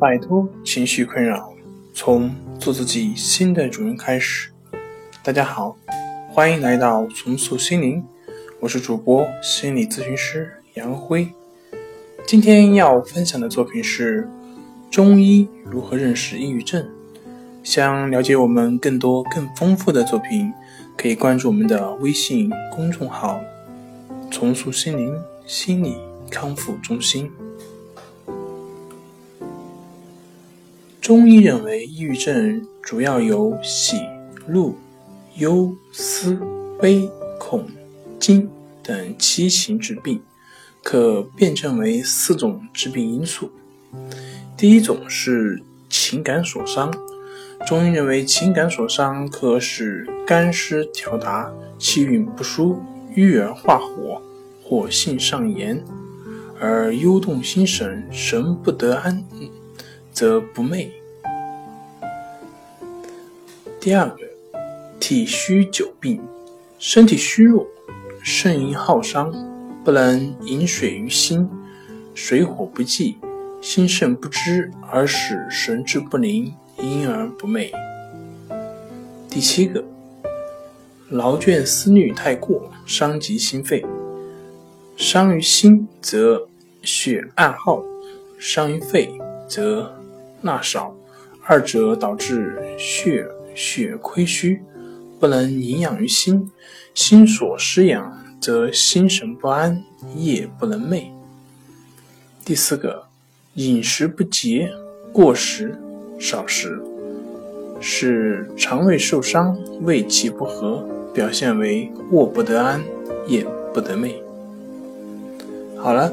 摆脱情绪困扰，从做自己新的主人开始。大家好，欢迎来到重塑心灵，我是主播心理咨询师杨辉。今天要分享的作品是中医如何认识抑郁症。想了解我们更多更丰富的作品，可以关注我们的微信公众号“重塑心灵心理康复中心”。中医认为，抑郁症主要由喜、怒、忧、思、悲、恐、惊等七情致病，可辩证为四种致病因素。第一种是情感所伤，中医认为情感所伤可使肝湿调达，气运不舒，郁而化火，火性上炎，而忧动心神，神不得安。则不寐。第二个，体虚久病，身体虚弱，肾阴耗伤，不能饮水于心，水火不济，心肾不知，而使神志不宁，因而不寐。第七个，劳倦思虑太过，伤及心肺。伤于心则血暗耗，伤于肺则。纳少，二者导致血血亏虚，不能营养于心，心所失养，则心神不安，夜不能寐。第四个，饮食不节，过食少食，使肠胃受伤，胃气不和，表现为卧不得安，夜不得寐。好了。